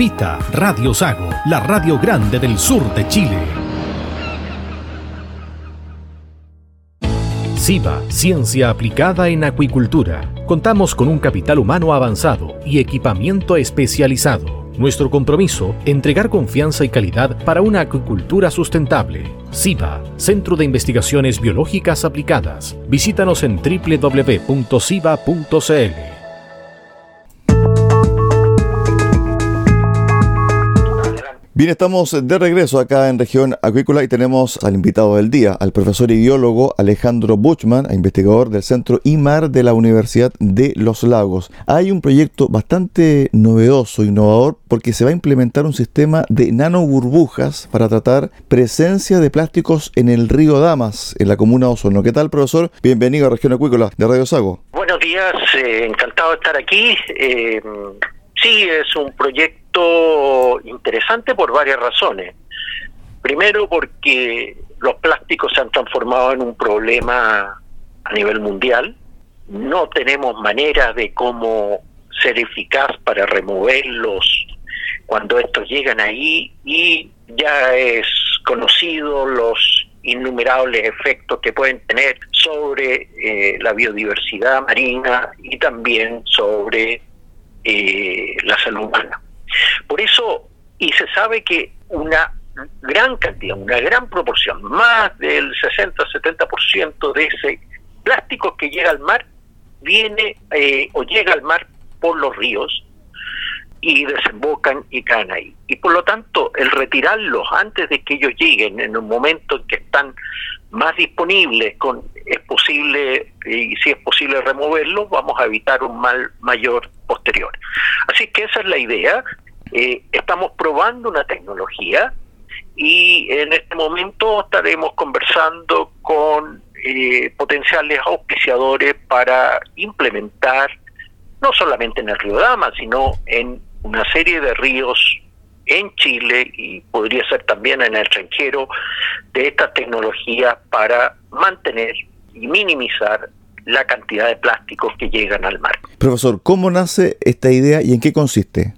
Invita Radio Sago, la radio grande del sur de Chile. SIBA, Ciencia Aplicada en Acuicultura. Contamos con un capital humano avanzado y equipamiento especializado. Nuestro compromiso, entregar confianza y calidad para una acuicultura sustentable. SIBA, Centro de Investigaciones Biológicas Aplicadas. Visítanos en www.siba.cl. Bien, estamos de regreso acá en región acuícola y tenemos al invitado del día, al profesor y biólogo Alejandro Buchman, investigador del Centro IMAR de la Universidad de Los Lagos. Hay un proyecto bastante novedoso, innovador, porque se va a implementar un sistema de nanoburbujas para tratar presencia de plásticos en el río Damas, en la comuna de Osorno. ¿Qué tal, profesor? Bienvenido a región acuícola de Radio Sago. Buenos días, eh, encantado de estar aquí. Eh, sí, es un proyecto interesante por varias razones. Primero porque los plásticos se han transformado en un problema a nivel mundial. No tenemos manera de cómo ser eficaz para removerlos cuando estos llegan ahí y ya es conocido los innumerables efectos que pueden tener sobre eh, la biodiversidad marina y también sobre eh, la salud humana. Y se sabe que una gran cantidad, una gran proporción, más del 60-70% de ese plástico que llega al mar viene eh, o llega al mar por los ríos y desembocan y caen ahí. Y por lo tanto, el retirarlos antes de que ellos lleguen, en un momento en que están más disponibles, con, es posible, y si es posible removerlos, vamos a evitar un mal mayor posterior. Así que esa es la idea. Eh, estamos probando una tecnología y en este momento estaremos conversando con eh, potenciales auspiciadores para implementar, no solamente en el río Dama, sino en una serie de ríos en Chile y podría ser también en el extranjero de estas tecnologías para mantener y minimizar la cantidad de plásticos que llegan al mar. Profesor, ¿cómo nace esta idea y en qué consiste?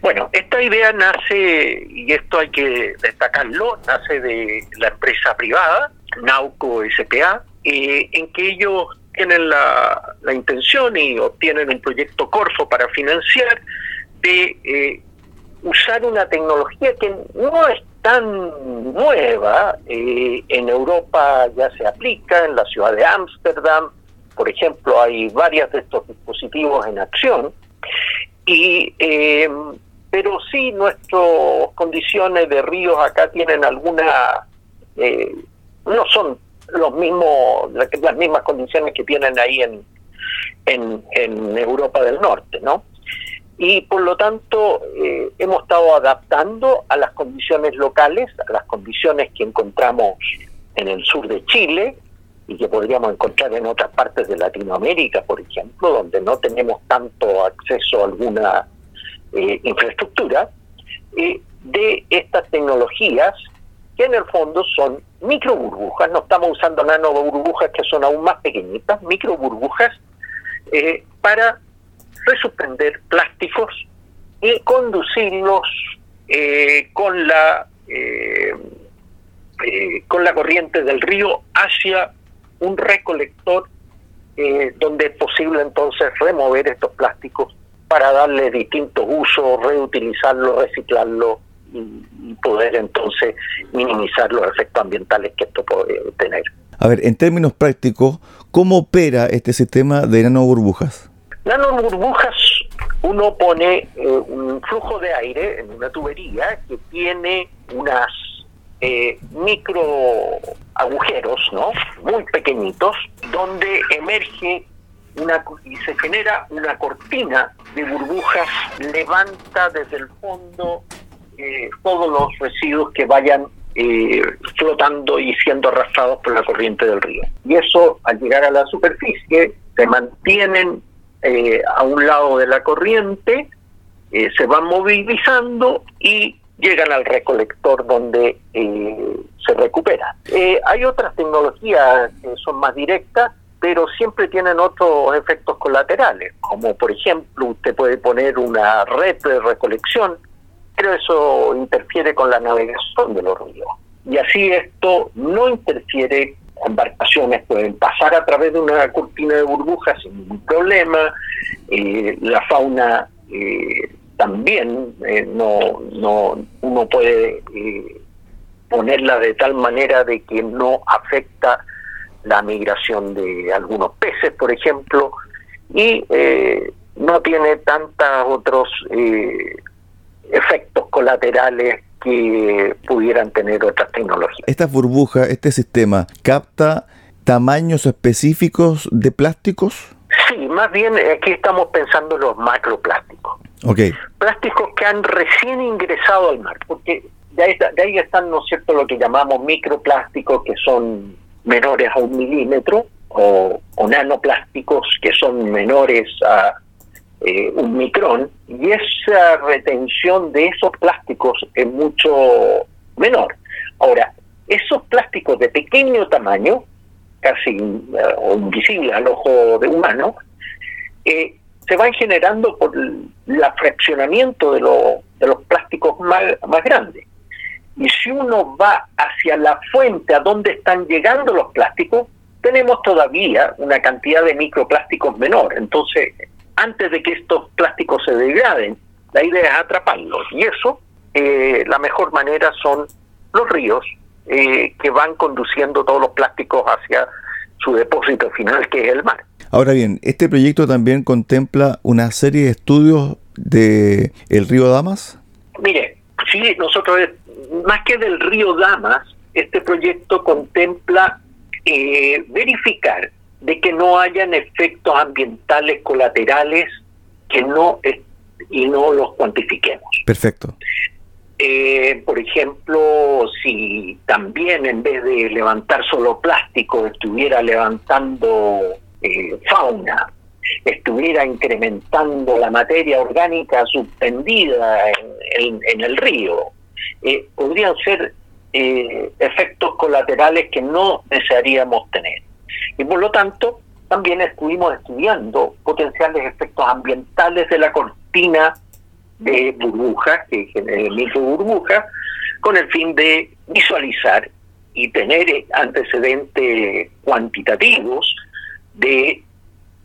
Bueno, esta idea nace, y esto hay que destacarlo, nace de la empresa privada, Nauco SPA, eh, en que ellos tienen la, intención y obtienen un proyecto Corfo para financiar de eh, usar una tecnología que no es tan nueva, eh, en Europa ya se aplica, en la ciudad de Ámsterdam, por ejemplo, hay varios de estos dispositivos en acción, y eh, pero sí nuestras condiciones de ríos acá tienen alguna eh, no son los mismos las mismas condiciones que tienen ahí en, en, en Europa del Norte no y por lo tanto eh, hemos estado adaptando a las condiciones locales a las condiciones que encontramos en el sur de Chile y que podríamos encontrar en otras partes de Latinoamérica, por ejemplo, donde no tenemos tanto acceso a alguna eh, infraestructura, eh, de estas tecnologías que en el fondo son micro burbujas, no estamos usando nano burbujas que son aún más pequeñitas, micro burbujas, eh, para resuspender plásticos y conducirlos eh, con la con la corriente del río hacia un recolector donde es posible entonces remover estos plásticos para darle distintos usos, reutilizarlo, reciclarlo y, poder entonces minimizar los efectos ambientales que esto puede tener. A ver, en términos prácticos, ¿cómo opera este sistema de nanoburbujas? Nanoburbujas, uno pone eh, un flujo de aire en una tubería que tiene unas eh, micro agujeros, ¿no? Muy pequeñitos, donde emerge una, y se genera una cortina de burbujas, levanta desde el fondo eh, todos los residuos que vayan eh, flotando y siendo arrastrados por la corriente del río. Y eso, al llegar a la superficie, se mantienen eh, a un lado de la corriente, se van movilizando y llegan al recolector donde se recupera. hay otras tecnologías que son más directas, pero siempre tienen otros efectos colaterales, como por ejemplo usted puede poner una red de recolección pero eso interfiere con la navegación de los ríos. Y así esto no interfiere, embarcaciones pueden pasar a través de una cortina de burbujas sin ningún problema, eh, la fauna eh, también eh, no, no uno puede ponerla de tal manera de que no afecta la migración de algunos peces, por ejemplo, y no tiene tantos otros efectos colaterales que pudieran tener otras tecnologías. ¿Esta burbuja, este sistema, capta tamaños específicos de plásticos? Sí, más bien aquí estamos pensando en los macroplásticos. Okay. Plásticos que han recién ingresado al mar, porque de ahí, de ahí están, ¿no es cierto?, lo que llamamos microplásticos, que son menores a un milímetro, o, nanoplásticos, que son menores a eh, un micrón y esa retención de esos plásticos es mucho menor. Ahora, esos plásticos de pequeño tamaño, casi uh, invisible al ojo de humano, eh, se van generando por el fraccionamiento de, de los plásticos más, más grandes. Y si uno va hacia la fuente a donde están llegando los plásticos, tenemos todavía una cantidad de microplásticos menor. Entonces, antes de que estos plásticos se degraden. La idea es atraparlos y eso, eh, la mejor manera son los ríos eh, que van conduciendo todos los plásticos hacia su depósito final, que es el mar. Ahora bien, este proyecto también contempla una serie de estudios de el río Damas. Mire, sí, nosotros más que del río Damas, este proyecto contempla eh, verificar de que no hayan efectos ambientales colaterales que no y no los cuantifiquemos. Perfecto. Eh, por ejemplo, si también en vez de levantar solo plástico estuviera levantando eh, fauna, estuviera incrementando la materia orgánica suspendida en, el río, eh, podrían ser efectos colaterales que no desearíamos tener. Y por lo tanto, también estuvimos estudiando potenciales efectos ambientales de la cortina de burbujas, que genera micro burbujas, con el fin de visualizar y tener antecedentes cuantitativos de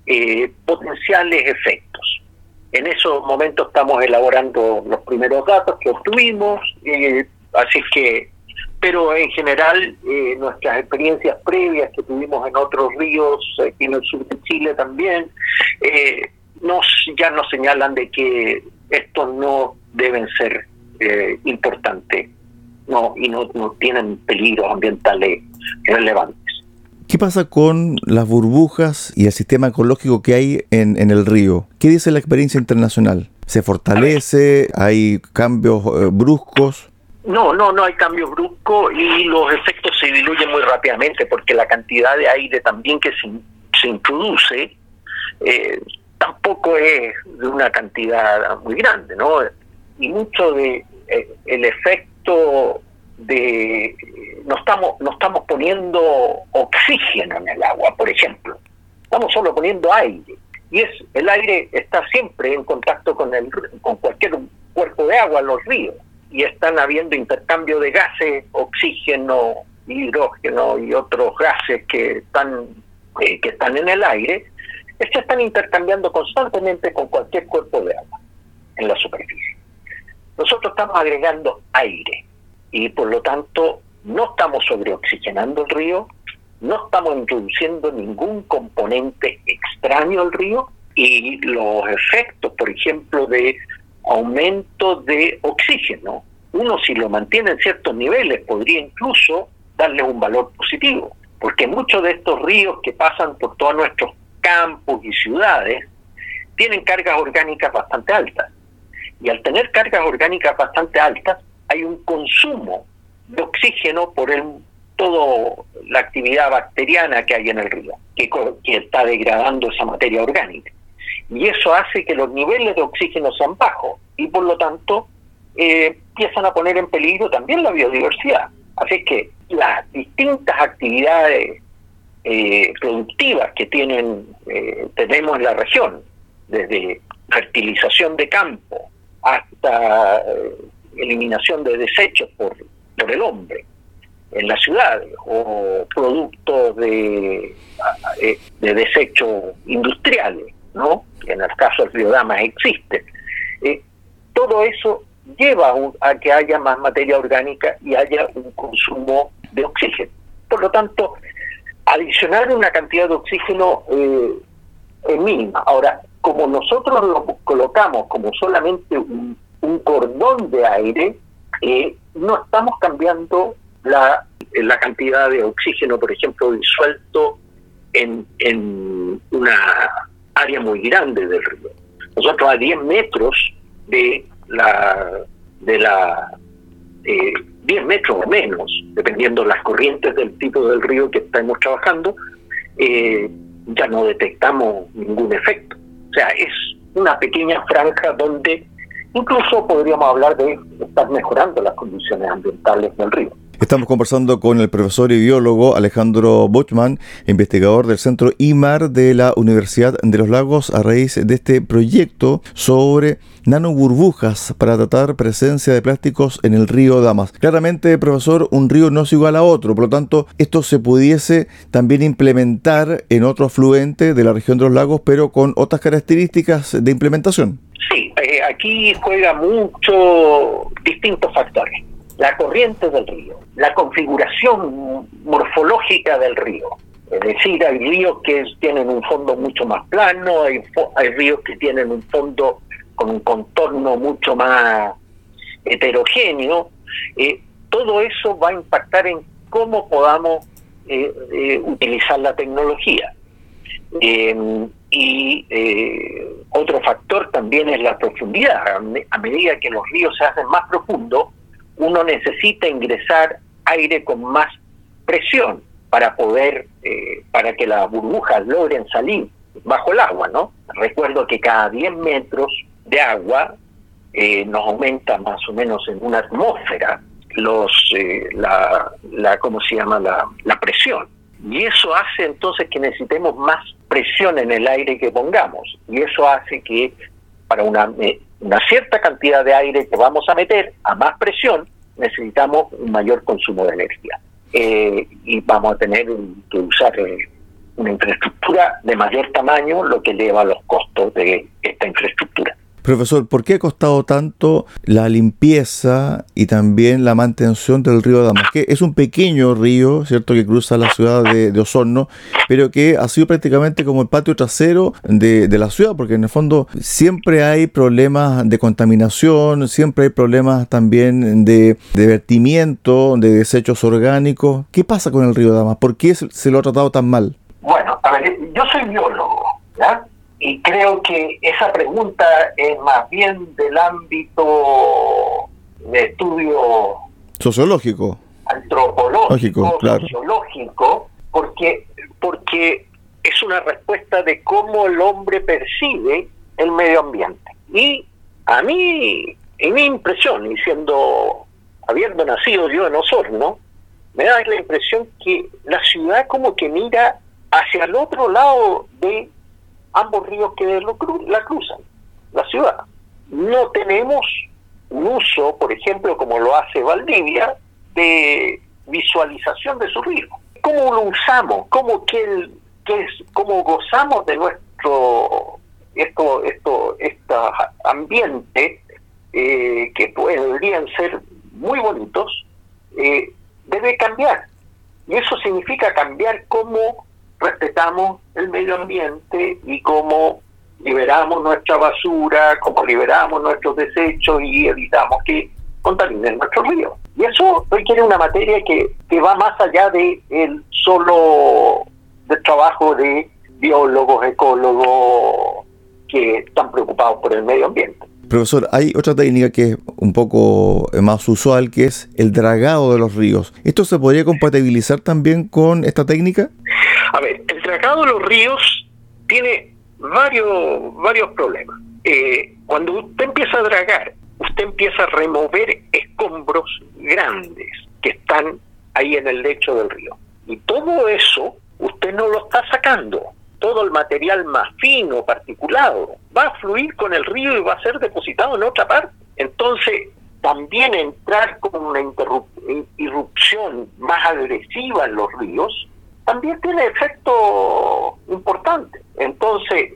eh, potenciales efectos. En esos momentos estamos elaborando los primeros datos que obtuvimos, eh, así que pero en general eh, nuestras experiencias previas que tuvimos en otros ríos, en el sur de Chile también, eh, nos, ya nos señalan de que estos no deben ser eh, importantes no y no, no tienen peligros ambientales relevantes. ¿Qué pasa con las burbujas y el sistema ecológico que hay en, el río? ¿Qué dice la experiencia internacional? ¿Se fortalece? ¿Hay cambios bruscos? No, no, no hay cambio brusco y los efectos se diluyen muy rápidamente porque la cantidad de aire también que se, se introduce eh, tampoco es de una cantidad muy grande, ¿no? Y mucho de eh, el efecto de no estamos no estamos poniendo en el agua, por ejemplo. Estamos solo poniendo aire. Y es el aire está siempre en contacto con el con cualquier cuerpo de agua, los ríos, y están habiendo intercambio de gases, oxígeno, hidrógeno y otros gases que están eh, que están en el aire, se están intercambiando constantemente con cualquier cuerpo de agua en la superficie. Nosotros estamos agregando aire y por lo tanto no estamos sobreoxigenando el río, no estamos introduciendo ningún componente extraño al río y los efectos, por ejemplo, de aumento de oxígeno, uno si lo mantiene en ciertos niveles podría incluso darle un valor positivo, porque muchos de estos ríos que pasan por todos nuestros campos y ciudades tienen cargas orgánicas bastante altas. Y al tener cargas orgánicas bastante altas, hay un consumo de oxígeno por el, toda la actividad bacteriana que hay en el río, que, está degradando esa materia orgánica. Y eso hace que los niveles de oxígeno sean bajos y por lo tanto eh, empiezan a poner en peligro también la biodiversidad. Así que las distintas actividades eh, productivas que tienen eh, tenemos en la región, desde fertilización de campo hasta eliminación de desechos por, por el hombre en las ciudades o productos de, de desechos industriales, ¿no? en el caso del río Damas existe. todo eso lleva a que haya más materia orgánica y haya un consumo de oxígeno. Por lo tanto, adicionar una cantidad de oxígeno eh, es mínima. Ahora, como nosotros lo colocamos como solamente un, cordón de aire, eh, no estamos cambiando la, la cantidad de oxígeno, por ejemplo, disuelto en, en una área muy grande del río. Nosotros a 10 metros de la de la eh, 10 metros o menos, dependiendo las corrientes del tipo del río que estamos trabajando, eh, ya no detectamos ningún efecto. O sea, es una pequeña franja donde incluso podríamos hablar de estar mejorando las condiciones ambientales del río. Estamos conversando con el profesor y biólogo Alejandro Bochman, investigador del Centro IMAR de la Universidad de los Lagos, a raíz de este proyecto sobre nanoburbujas para tratar presencia de plásticos en el río Damas. Claramente, profesor, un río no es igual a otro, por lo tanto, esto se pudiese también implementar en otro afluente de la región de los lagos, pero con otras características de implementación. Sí, eh, aquí juega mucho distintos factores la corriente del río, la configuración morfológica del río. Es decir, hay ríos que tienen un fondo mucho más plano, hay, hay ríos que tienen un fondo con un contorno mucho más heterogéneo. Eh, todo eso va a impactar en cómo podamos eh, eh, utilizar la tecnología. y otro factor también es la profundidad. A medida que los ríos se hacen más profundos, uno necesita ingresar aire con más presión para poder, eh, para que las burbujas logren salir bajo el agua, ¿no? Recuerdo que cada 10 metros de agua eh, nos aumenta más o menos en una atmósfera los eh, la, la cómo se llama la, la presión. Y eso hace entonces que necesitemos más presión en el aire que pongamos. Y eso hace que para una una cierta cantidad de aire que vamos a meter a más presión, necesitamos un mayor consumo de energía. Eh, y vamos a tener que usar eh, una infraestructura de mayor tamaño, lo que eleva los costos de esta infraestructura. Profesor, ¿por qué ha costado tanto la limpieza y también la mantención del río Damas? Que es un pequeño río, ¿cierto?, que cruza la ciudad de, Osorno, pero que ha sido prácticamente como el patio trasero de, la ciudad, porque en el fondo siempre hay problemas de contaminación, siempre hay problemas también de, vertimiento, de desechos orgánicos. ¿Qué pasa con el río Damas? ¿Por qué se lo ha tratado tan mal? Bueno, a ver, yo soy biólogo, ¿ya? Y creo que esa pregunta es más bien del ámbito de estudio sociológico, antropológico, sociológico, porque, porque es una respuesta de cómo el hombre percibe el medio ambiente. Y a mí, en mi impresión, y siendo habiendo nacido yo en Osorno, me da la impresión que la ciudad como que mira hacia el otro lado de ambos ríos que la cruzan, la ciudad. No tenemos un uso, por ejemplo, como lo hace Valdivia, de visualización de su río. ¿Cómo lo usamos? ¿Cómo, que que es, cómo gozamos de nuestro esto, esto, este ambiente eh, que podrían ser muy bonitos, eh, debe cambiar. Y eso significa cambiar cómo respetamos el medio ambiente y cómo liberamos nuestra basura, cómo liberamos nuestros desechos y evitamos que contaminen nuestro río. Y eso requiere una materia que, que va más allá de el solo del trabajo de biólogos, ecólogos que están preocupados por el medio ambiente. Profesor, hay otra técnica que es un poco más usual, que es el dragado de los ríos. ¿Esto se podría compatibilizar también con esta técnica? A ver, el dragado de los ríos tiene varios, varios problemas. Eh, cuando usted empieza a dragar, usted empieza a remover escombros grandes que están ahí en el lecho del río. Y todo eso usted no lo está sacando todo el material más fino, particulado, va a fluir con el río y va a ser depositado en otra parte. Entonces, también entrar con una irrupción más agresiva en los ríos, también tiene efecto importante. Entonces,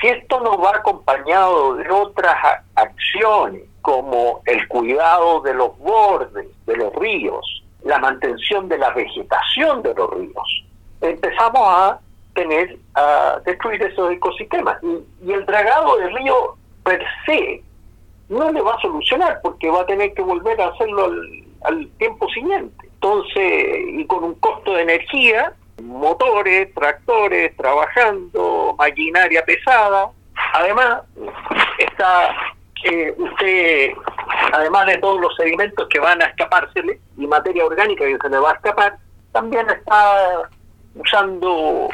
si esto no va acompañado de otras acciones, como el cuidado de los bordes de los ríos, la mantención de la vegetación de los ríos, empezamos a tener a destruir esos ecosistemas. Y, el dragado del río per se no le va a solucionar porque va a tener que volver a hacerlo al, tiempo siguiente. Entonces, y con un costo de energía, motores, tractores, trabajando, maquinaria pesada. Además, está eh, usted, además de todos los sedimentos que van a escapársele y materia orgánica que se le va a escapar, también está usando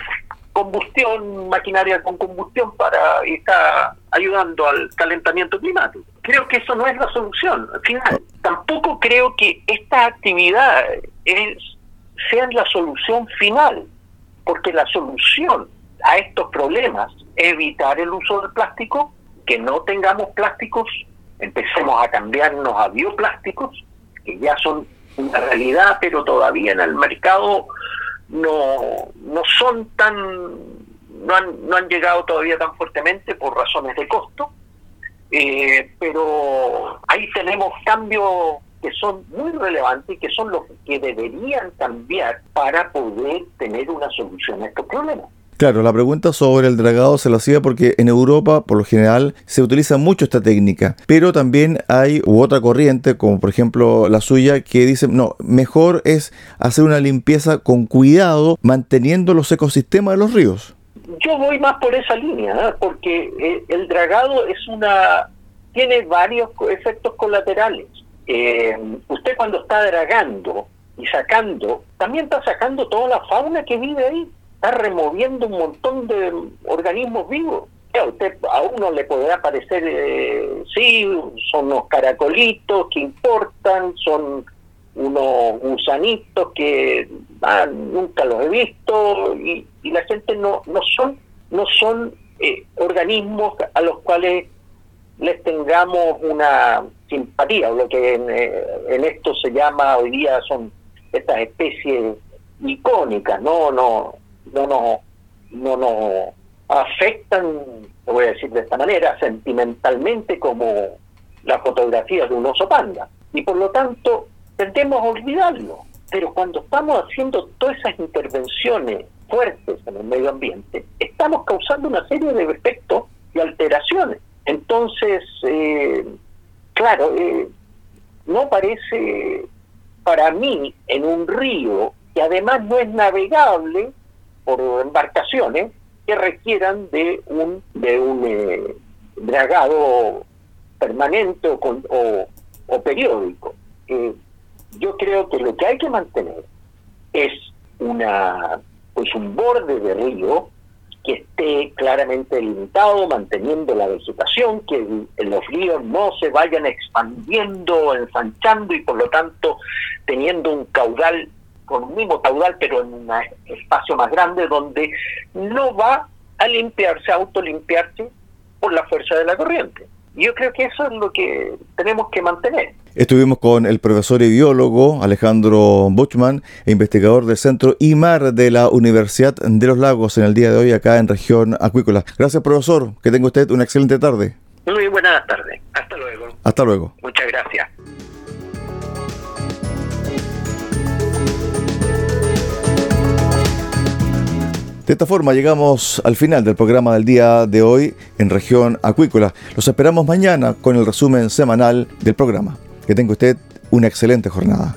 combustión, maquinaria con combustión para está ayudando al calentamiento climático. Creo que eso no es la solución. Al final, tampoco creo que esta actividad es, sean la solución final, porque la solución a estos problemas es evitar el uso del plástico, que no tengamos plásticos, empecemos a cambiarnos a bioplásticos, que ya son una realidad, pero todavía en el mercado no, no son tan, no han, no han llegado todavía tan fuertemente por razones de costo, eh, pero ahí tenemos cambios que son muy relevantes y que son los que deberían cambiar para poder tener una solución a estos problemas. Claro, la pregunta sobre el dragado se lo hacía porque en Europa, por lo general, se utiliza mucho esta técnica, pero también hay otra corriente, como por ejemplo la suya, que dice, no, mejor es hacer una limpieza con cuidado, manteniendo los ecosistemas de los ríos. Yo voy más por esa línea, ¿eh? porque eh, el dragado es una tiene varios efectos colaterales. Eh, usted cuando está dragando y sacando, también está sacando toda la fauna que vive ahí está removiendo un montón de organismos vivos. A usted a uno le podrá parecer, eh, sí, son unos caracolitos que importan, son unos gusanitos que ah, nunca los he visto y, la gente no no son no son eh, organismos a los cuales les tengamos una simpatía o lo que en, eh, en esto se llama hoy día son estas especies icónicas no no no nos, no nos afectan, lo voy a decir de esta manera, sentimentalmente como la fotografía de un oso panda. Y por lo tanto, tendemos a olvidarlo. Pero cuando estamos haciendo todas esas intervenciones fuertes en el medio ambiente, estamos causando una serie de efectos y alteraciones. Entonces, eh, claro, eh, no parece para mí en un río que además no es navegable, por embarcaciones que requieran de un de un eh, dragado permanente o, o, periódico. Eh, yo creo que lo que hay que mantener es una pues un borde de río que esté claramente limitado, manteniendo la vegetación, que los ríos no se vayan expandiendo, ensanchando y por lo tanto teniendo un caudal con un mismo caudal pero en un espacio más grande donde no va a limpiarse, a autolimpiarse por la fuerza de la corriente. Yo creo que eso es lo que tenemos que mantener. Estuvimos con el profesor y biólogo Alejandro Buchman, investigador del Centro IMAR de la Universidad de los Lagos en el día de hoy acá en región acuícola. Gracias profesor, que tenga usted una excelente tarde. Muy buenas tardes, hasta luego. Hasta luego. Muchas gracias. De esta forma llegamos al final del programa del día de hoy en región acuícola. Los esperamos mañana con el resumen semanal del programa. Que tenga usted una excelente jornada.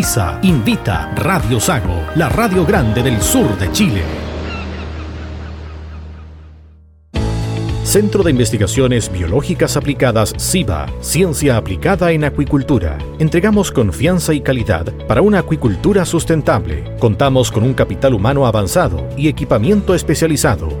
invita Radio Sago, la radio grande del sur de Chile. Centro de Investigaciones Biológicas Aplicadas CIBA, Ciencia Aplicada en Acuicultura. Entregamos confianza y calidad para una acuicultura sustentable. Contamos con un capital humano avanzado y equipamiento especializado.